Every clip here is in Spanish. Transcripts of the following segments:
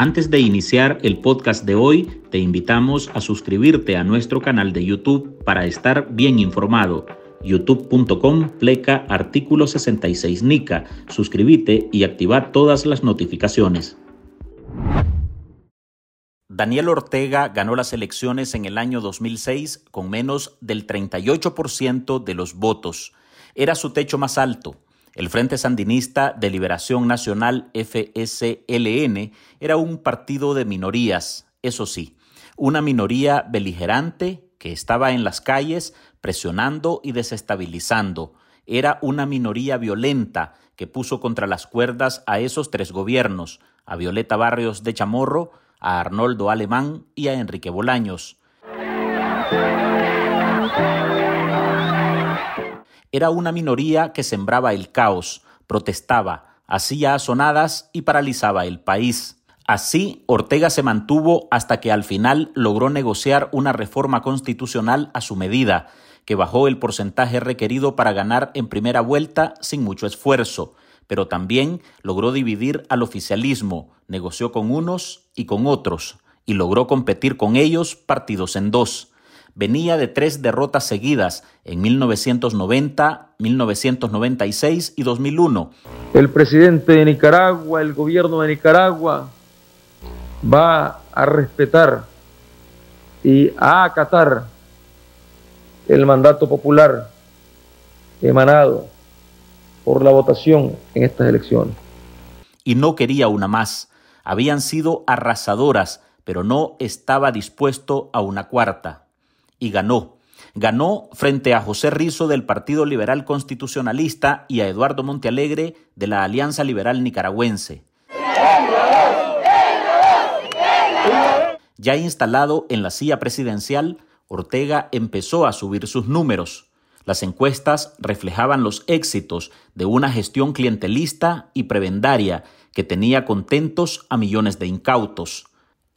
Antes de iniciar el podcast de hoy, te invitamos a suscribirte a nuestro canal de YouTube para estar bien informado. youtube.com pleca artículo 66 NICA. Suscríbete y activa todas las notificaciones. Daniel Ortega ganó las elecciones en el año 2006 con menos del 38% de los votos. Era su techo más alto. El Frente Sandinista de Liberación Nacional FSLN era un partido de minorías, eso sí, una minoría beligerante que estaba en las calles presionando y desestabilizando. Era una minoría violenta que puso contra las cuerdas a esos tres gobiernos, a Violeta Barrios de Chamorro, a Arnoldo Alemán y a Enrique Bolaños. Era una minoría que sembraba el caos, protestaba, hacía asonadas y paralizaba el país. Así, Ortega se mantuvo hasta que al final logró negociar una reforma constitucional a su medida, que bajó el porcentaje requerido para ganar en primera vuelta sin mucho esfuerzo, pero también logró dividir al oficialismo, negoció con unos y con otros, y logró competir con ellos partidos en dos. Venía de tres derrotas seguidas en 1990, 1996 y 2001. El presidente de Nicaragua, el gobierno de Nicaragua, va a respetar y a acatar el mandato popular emanado por la votación en estas elecciones. Y no quería una más. Habían sido arrasadoras, pero no estaba dispuesto a una cuarta. Y ganó. Ganó frente a José Rizo del Partido Liberal Constitucionalista y a Eduardo Montealegre de la Alianza Liberal Nicaragüense. Ya instalado en la silla presidencial, Ortega empezó a subir sus números. Las encuestas reflejaban los éxitos de una gestión clientelista y prebendaria que tenía contentos a millones de incautos.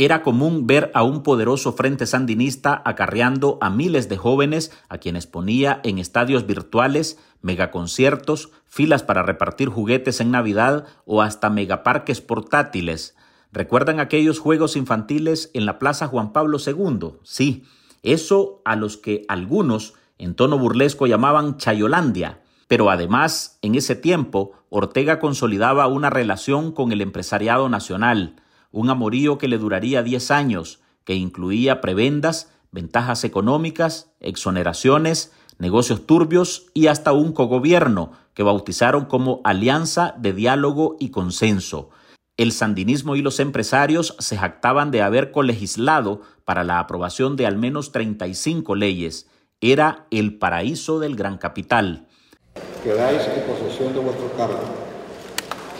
Era común ver a un poderoso frente sandinista acarreando a miles de jóvenes a quienes ponía en estadios virtuales, megaconciertos, filas para repartir juguetes en Navidad o hasta megaparques portátiles. ¿Recuerdan aquellos juegos infantiles en la Plaza Juan Pablo II? Sí, eso a los que algunos en tono burlesco llamaban Chayolandia, pero además, en ese tiempo, Ortega consolidaba una relación con el empresariado nacional, un amorío que le duraría 10 años, que incluía prebendas, ventajas económicas, exoneraciones, negocios turbios y hasta un cogobierno que bautizaron como Alianza de Diálogo y Consenso. El sandinismo y los empresarios se jactaban de haber colegislado para la aprobación de al menos 35 leyes, era el paraíso del gran capital. Quedáis en posesión de vuestro cargo.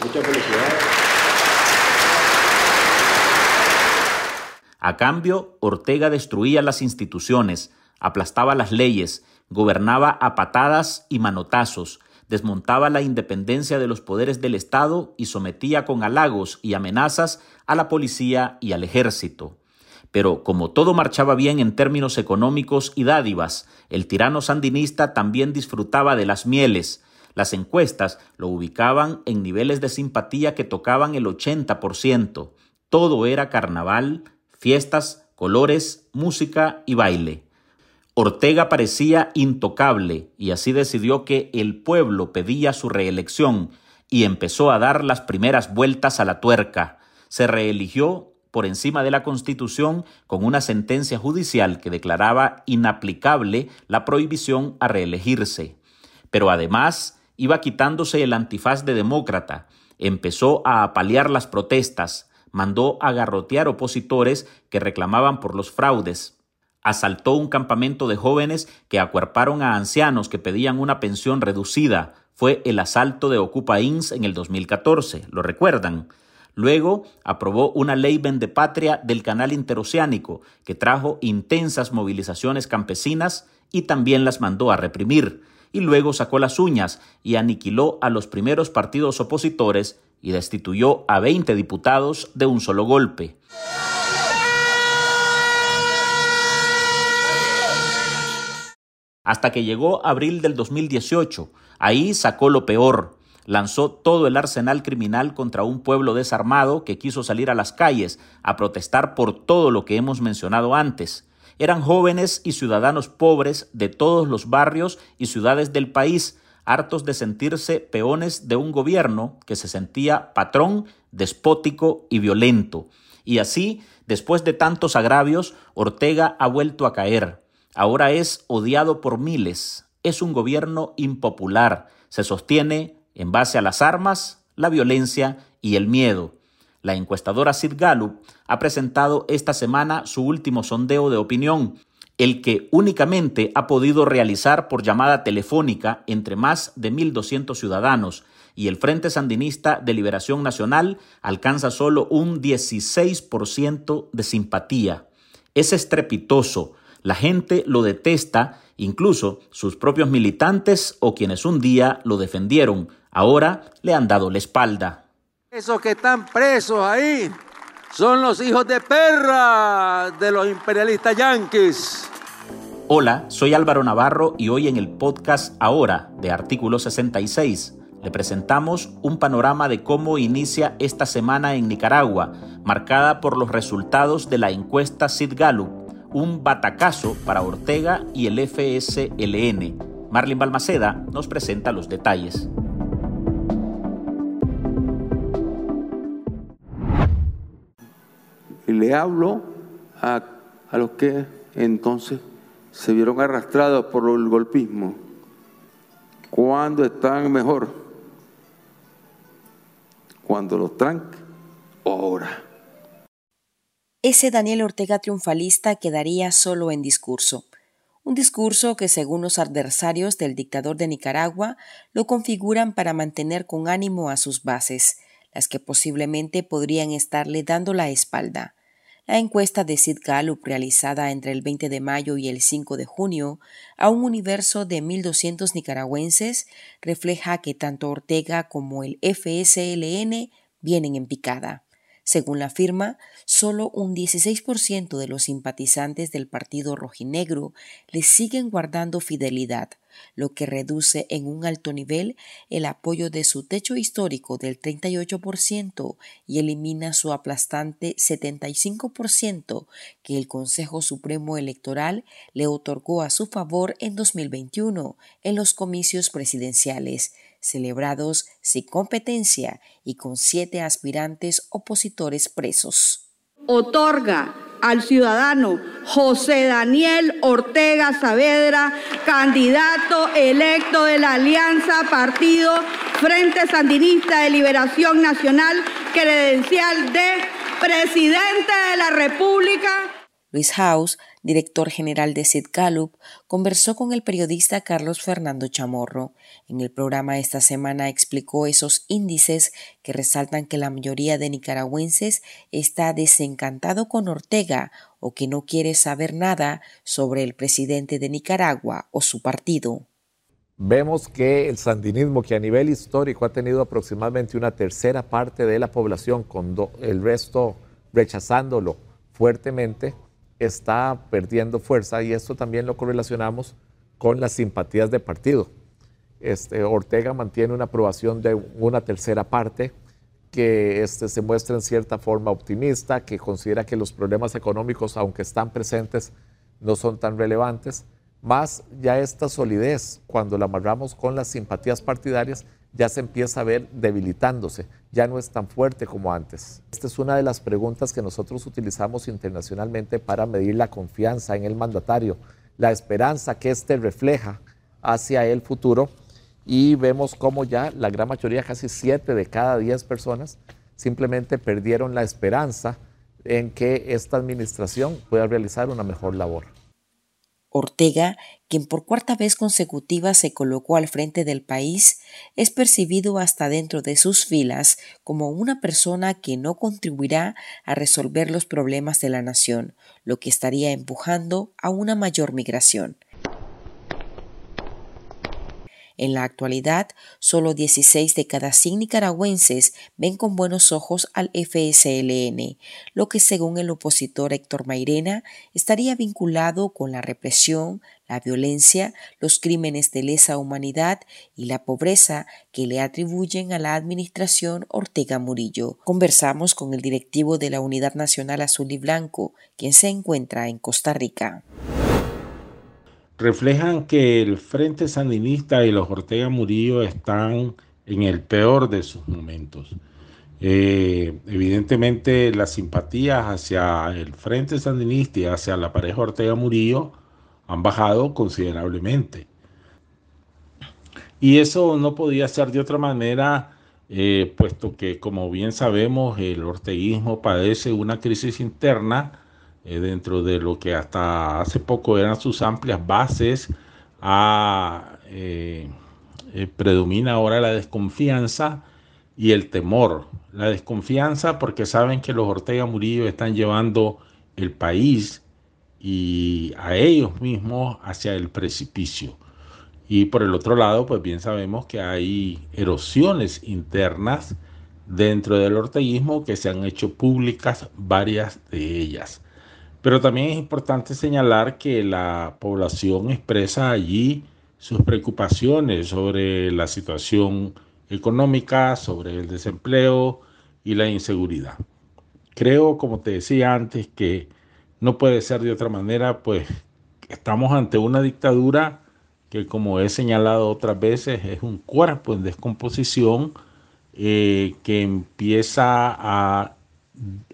Muchas felicidades. A cambio, Ortega destruía las instituciones, aplastaba las leyes, gobernaba a patadas y manotazos, desmontaba la independencia de los poderes del Estado y sometía con halagos y amenazas a la policía y al ejército. Pero como todo marchaba bien en términos económicos y dádivas, el tirano sandinista también disfrutaba de las mieles. Las encuestas lo ubicaban en niveles de simpatía que tocaban el 80%. Todo era carnaval, fiestas, colores, música y baile. Ortega parecía intocable y así decidió que el pueblo pedía su reelección y empezó a dar las primeras vueltas a la tuerca. Se reeligió por encima de la Constitución con una sentencia judicial que declaraba inaplicable la prohibición a reelegirse. Pero además iba quitándose el antifaz de demócrata, empezó a apalear las protestas, mandó a garrotear opositores que reclamaban por los fraudes, asaltó un campamento de jóvenes que acuerparon a ancianos que pedían una pensión reducida. Fue el asalto de Ocupa Ins en el 2014, ¿lo recuerdan? Luego aprobó una ley vendepatria del canal interoceánico que trajo intensas movilizaciones campesinas y también las mandó a reprimir. Y luego sacó las uñas y aniquiló a los primeros partidos opositores y destituyó a 20 diputados de un solo golpe. Hasta que llegó abril del 2018. Ahí sacó lo peor lanzó todo el arsenal criminal contra un pueblo desarmado que quiso salir a las calles a protestar por todo lo que hemos mencionado antes. Eran jóvenes y ciudadanos pobres de todos los barrios y ciudades del país, hartos de sentirse peones de un gobierno que se sentía patrón, despótico y violento. Y así, después de tantos agravios, Ortega ha vuelto a caer. Ahora es odiado por miles. Es un gobierno impopular. Se sostiene en base a las armas, la violencia y el miedo. La encuestadora Sid Gallup ha presentado esta semana su último sondeo de opinión, el que únicamente ha podido realizar por llamada telefónica entre más de 1.200 ciudadanos, y el Frente Sandinista de Liberación Nacional alcanza solo un 16% de simpatía. Es estrepitoso, la gente lo detesta, incluso sus propios militantes o quienes un día lo defendieron, ahora le han dado la espalda. Esos que están presos ahí son los hijos de perra de los imperialistas yanquis. Hola, soy Álvaro Navarro y hoy en el podcast Ahora de Artículo 66 le presentamos un panorama de cómo inicia esta semana en Nicaragua, marcada por los resultados de la encuesta Sid Gallup, un batacazo para Ortega y el FSLN. Marlin Balmaceda nos presenta los detalles. Y le hablo a, a los que entonces se vieron arrastrados por el golpismo. ¿Cuándo están mejor? Cuando los tranque ahora. Ese Daniel Ortega triunfalista quedaría solo en discurso. Un discurso que, según los adversarios del dictador de Nicaragua, lo configuran para mantener con ánimo a sus bases, las que posiblemente podrían estarle dando la espalda. La encuesta de Sid Gallup realizada entre el 20 de mayo y el 5 de junio a un universo de 1.200 nicaragüenses refleja que tanto Ortega como el FSLN vienen en picada. Según la firma, solo un 16% de los simpatizantes del Partido Rojinegro le siguen guardando fidelidad, lo que reduce en un alto nivel el apoyo de su techo histórico del 38% y elimina su aplastante 75% que el Consejo Supremo Electoral le otorgó a su favor en 2021 en los comicios presidenciales, celebrados sin competencia y con siete aspirantes opositores presos. Otorga al ciudadano José Daniel Ortega Saavedra, candidato electo de la Alianza Partido Frente Sandinista de Liberación Nacional, credencial de presidente de la República. Luis House, director general de Sid conversó con el periodista Carlos Fernando Chamorro. En el programa esta semana explicó esos índices que resaltan que la mayoría de nicaragüenses está desencantado con Ortega o que no quiere saber nada sobre el presidente de Nicaragua o su partido. Vemos que el sandinismo, que a nivel histórico ha tenido aproximadamente una tercera parte de la población, con el resto rechazándolo fuertemente, está perdiendo fuerza y esto también lo correlacionamos con las simpatías de partido. Este, Ortega mantiene una aprobación de una tercera parte que este, se muestra en cierta forma optimista, que considera que los problemas económicos, aunque están presentes, no son tan relevantes, más ya esta solidez, cuando la amarramos con las simpatías partidarias, ya se empieza a ver debilitándose, ya no es tan fuerte como antes. Esta es una de las preguntas que nosotros utilizamos internacionalmente para medir la confianza en el mandatario, la esperanza que éste refleja hacia el futuro y vemos cómo ya la gran mayoría, casi 7 de cada 10 personas, simplemente perdieron la esperanza en que esta administración pueda realizar una mejor labor. Ortega, quien por cuarta vez consecutiva se colocó al frente del país, es percibido hasta dentro de sus filas como una persona que no contribuirá a resolver los problemas de la nación, lo que estaría empujando a una mayor migración. En la actualidad, solo 16 de cada 100 nicaragüenses ven con buenos ojos al FSLN, lo que según el opositor Héctor Mairena estaría vinculado con la represión, la violencia, los crímenes de lesa humanidad y la pobreza que le atribuyen a la administración Ortega Murillo. Conversamos con el directivo de la Unidad Nacional Azul y Blanco, quien se encuentra en Costa Rica. Reflejan que el Frente Sandinista y los Ortega Murillo están en el peor de sus momentos. Eh, evidentemente las simpatías hacia el Frente Sandinista y hacia la pareja Ortega Murillo han bajado considerablemente. Y eso no podía ser de otra manera, eh, puesto que, como bien sabemos, el orteguismo padece una crisis interna eh, dentro de lo que hasta hace poco eran sus amplias bases. A, eh, predomina ahora la desconfianza y el temor. La desconfianza porque saben que los Ortega Murillo están llevando el país y a ellos mismos hacia el precipicio. Y por el otro lado, pues bien sabemos que hay erosiones internas dentro del orteguismo que se han hecho públicas varias de ellas. Pero también es importante señalar que la población expresa allí sus preocupaciones sobre la situación económica, sobre el desempleo y la inseguridad. Creo, como te decía antes, que no puede ser de otra manera, pues estamos ante una dictadura que como he señalado otras veces es un cuerpo en descomposición eh, que empieza a,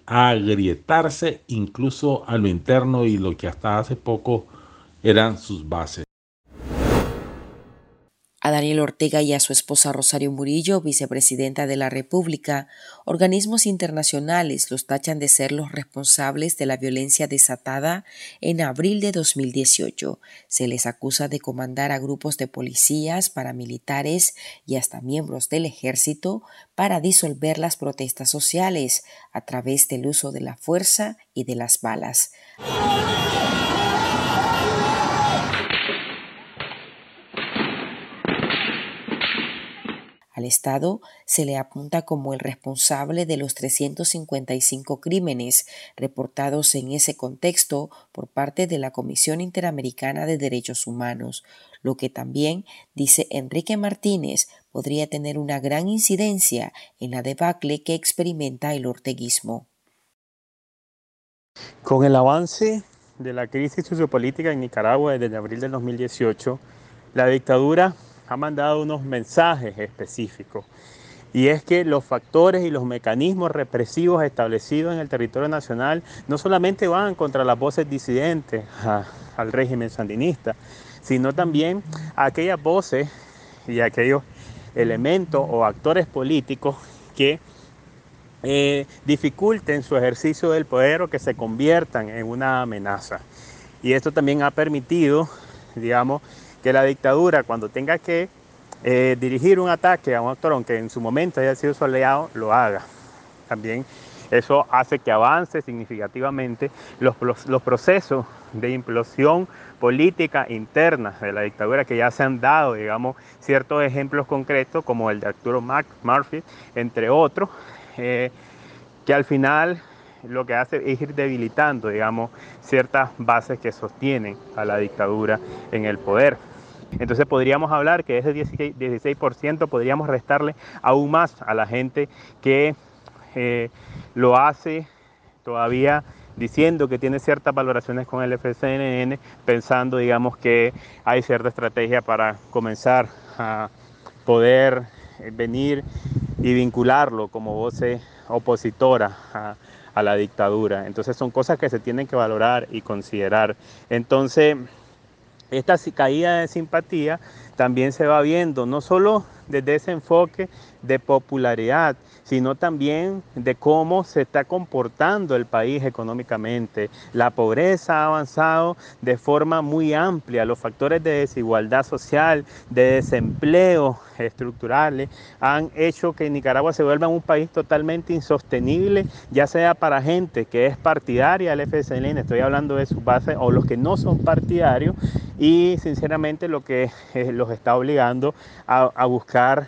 a agrietarse incluso a lo interno y lo que hasta hace poco eran sus bases. A Daniel Ortega y a su esposa Rosario Murillo, vicepresidenta de la República, organismos internacionales los tachan de ser los responsables de la violencia desatada en abril de 2018. Se les acusa de comandar a grupos de policías, paramilitares y hasta miembros del ejército para disolver las protestas sociales a través del uso de la fuerza y de las balas. Al Estado se le apunta como el responsable de los 355 crímenes reportados en ese contexto por parte de la Comisión Interamericana de Derechos Humanos, lo que también, dice Enrique Martínez, podría tener una gran incidencia en la debacle que experimenta el orteguismo. Con el avance de la crisis sociopolítica en Nicaragua desde abril del 2018, la dictadura ha mandado unos mensajes específicos. Y es que los factores y los mecanismos represivos establecidos en el territorio nacional no solamente van contra las voces disidentes al régimen sandinista, sino también aquellas voces y aquellos elementos o actores políticos que eh, dificulten su ejercicio del poder o que se conviertan en una amenaza. Y esto también ha permitido, digamos, que la dictadura cuando tenga que eh, dirigir un ataque a un actor, aunque en su momento haya sido su aliado, lo haga. También eso hace que avance significativamente los, los, procesos de implosión política interna de la dictadura que ya se han dado, digamos, ciertos ejemplos concretos como el de Arturo Murphy, entre otros, eh, que al final lo que hace es ir debilitando, digamos, ciertas bases que sostienen a la dictadura en el poder. Entonces podríamos hablar que ese 16% podríamos restarle aún más a la gente que eh, lo hace todavía diciendo que tiene ciertas valoraciones con el FCNN, pensando, digamos, que hay cierta estrategia para comenzar a poder eh, venir y vincularlo como voz opositora a, a la dictadura. Entonces son cosas que se tienen que valorar y considerar. Entonces, esta caída de simpatía también se va viendo, no solo desde ese enfoque de popularidad, sino también de cómo se está comportando el país económicamente. La pobreza ha avanzado de forma muy amplia, los factores de desigualdad social, de desempleo estructurales han hecho que Nicaragua se vuelva un país totalmente insostenible, ya sea para gente que es partidaria del FSLN, estoy hablando de su base, o los que no son partidarios, y sinceramente lo que eh, los está obligando a, a buscar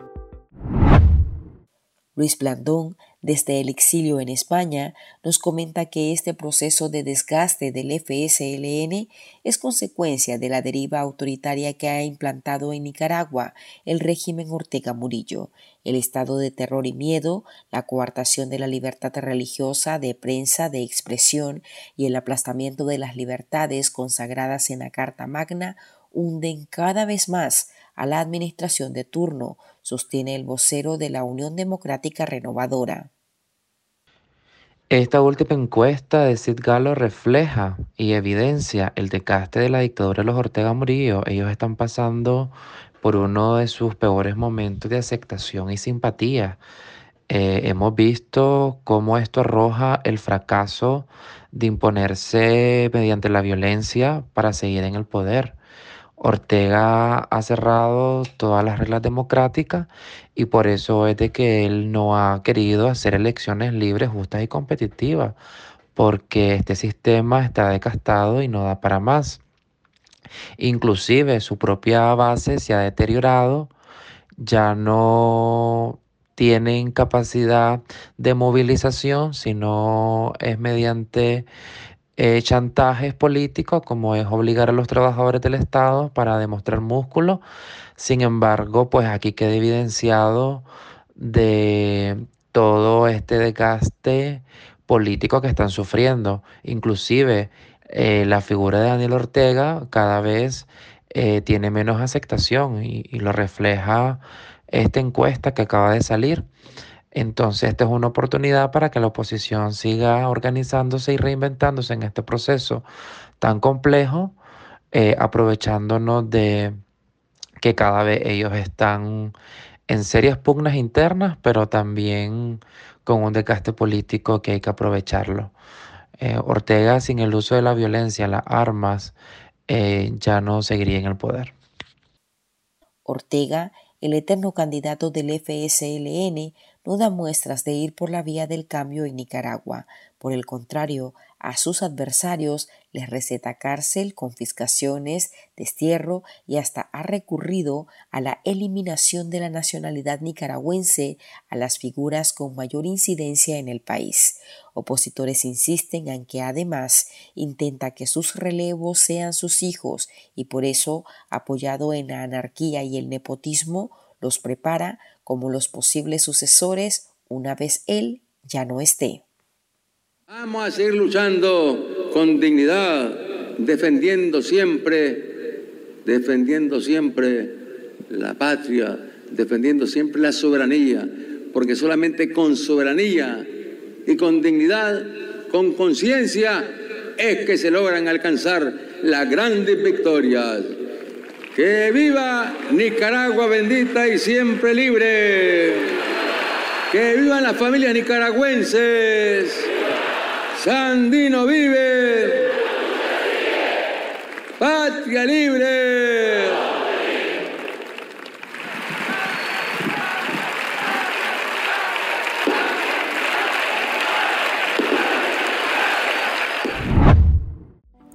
Luis Blandón, desde el exilio en España, nos comenta que este proceso de desgaste del FSLN es consecuencia de la deriva autoritaria que ha implantado en Nicaragua el régimen Ortega Murillo, el estado de terror y miedo, la coartación de la libertad religiosa, de prensa, de expresión y el aplastamiento de las libertades consagradas en la Carta Magna hunden cada vez más a la administración de turno, sostiene el vocero de la Unión Democrática Renovadora. Esta última encuesta de Sid Galo refleja y evidencia el decaste de la dictadura de los Ortega Murillo. Ellos están pasando por uno de sus peores momentos de aceptación y simpatía. Eh, hemos visto cómo esto arroja el fracaso de imponerse mediante la violencia para seguir en el poder. Ortega ha cerrado todas las reglas democráticas y por eso es de que él no ha querido hacer elecciones libres, justas y competitivas, porque este sistema está desgastado y no da para más. Inclusive su propia base se ha deteriorado, ya no tienen capacidad de movilización, sino es mediante eh, chantajes políticos, como es obligar a los trabajadores del Estado para demostrar músculo. Sin embargo, pues aquí queda evidenciado de todo este desgaste político que están sufriendo. Inclusive eh, la figura de Daniel Ortega cada vez eh, tiene menos aceptación y, y lo refleja esta encuesta que acaba de salir. Entonces, esta es una oportunidad para que la oposición siga organizándose y reinventándose en este proceso tan complejo, eh, aprovechándonos de que cada vez ellos están en serias pugnas internas, pero también con un desgaste político que hay que aprovecharlo. Eh, Ortega, sin el uso de la violencia, las armas, eh, ya no seguiría en el poder. Ortega, el eterno candidato del FSLN, no da muestras de ir por la vía del cambio en Nicaragua. Por el contrario, a sus adversarios les receta cárcel, confiscaciones, destierro y hasta ha recurrido a la eliminación de la nacionalidad nicaragüense a las figuras con mayor incidencia en el país. Opositores insisten en que además intenta que sus relevos sean sus hijos y por eso, apoyado en la anarquía y el nepotismo, los prepara como los posibles sucesores una vez él ya no esté. Vamos a seguir luchando con dignidad, defendiendo siempre, defendiendo siempre la patria, defendiendo siempre la soberanía, porque solamente con soberanía y con dignidad, con conciencia, es que se logran alcanzar las grandes victorias. Que viva Nicaragua bendita y siempre libre. Que vivan las familias nicaragüenses. Sandino vive. patria libre.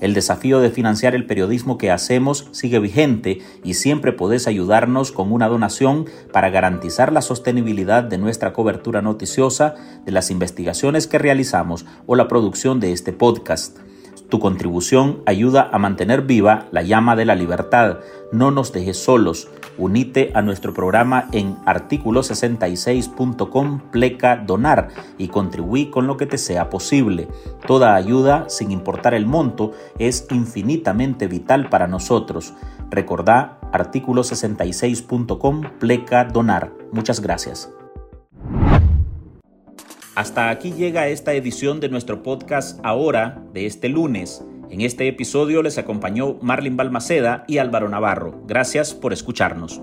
El desafío de financiar el periodismo que hacemos sigue vigente y siempre podés ayudarnos con una donación para garantizar la sostenibilidad de nuestra cobertura noticiosa, de las investigaciones que realizamos o la producción de este podcast. Tu contribución ayuda a mantener viva la llama de la libertad. No nos dejes solos. Unite a nuestro programa en artículo66.com pleca donar y contribuí con lo que te sea posible. Toda ayuda, sin importar el monto, es infinitamente vital para nosotros. Recordá artículo66.com pleca donar. Muchas gracias. Hasta aquí llega esta edición de nuestro podcast ahora de este lunes. En este episodio les acompañó Marlin Balmaceda y Álvaro Navarro. Gracias por escucharnos.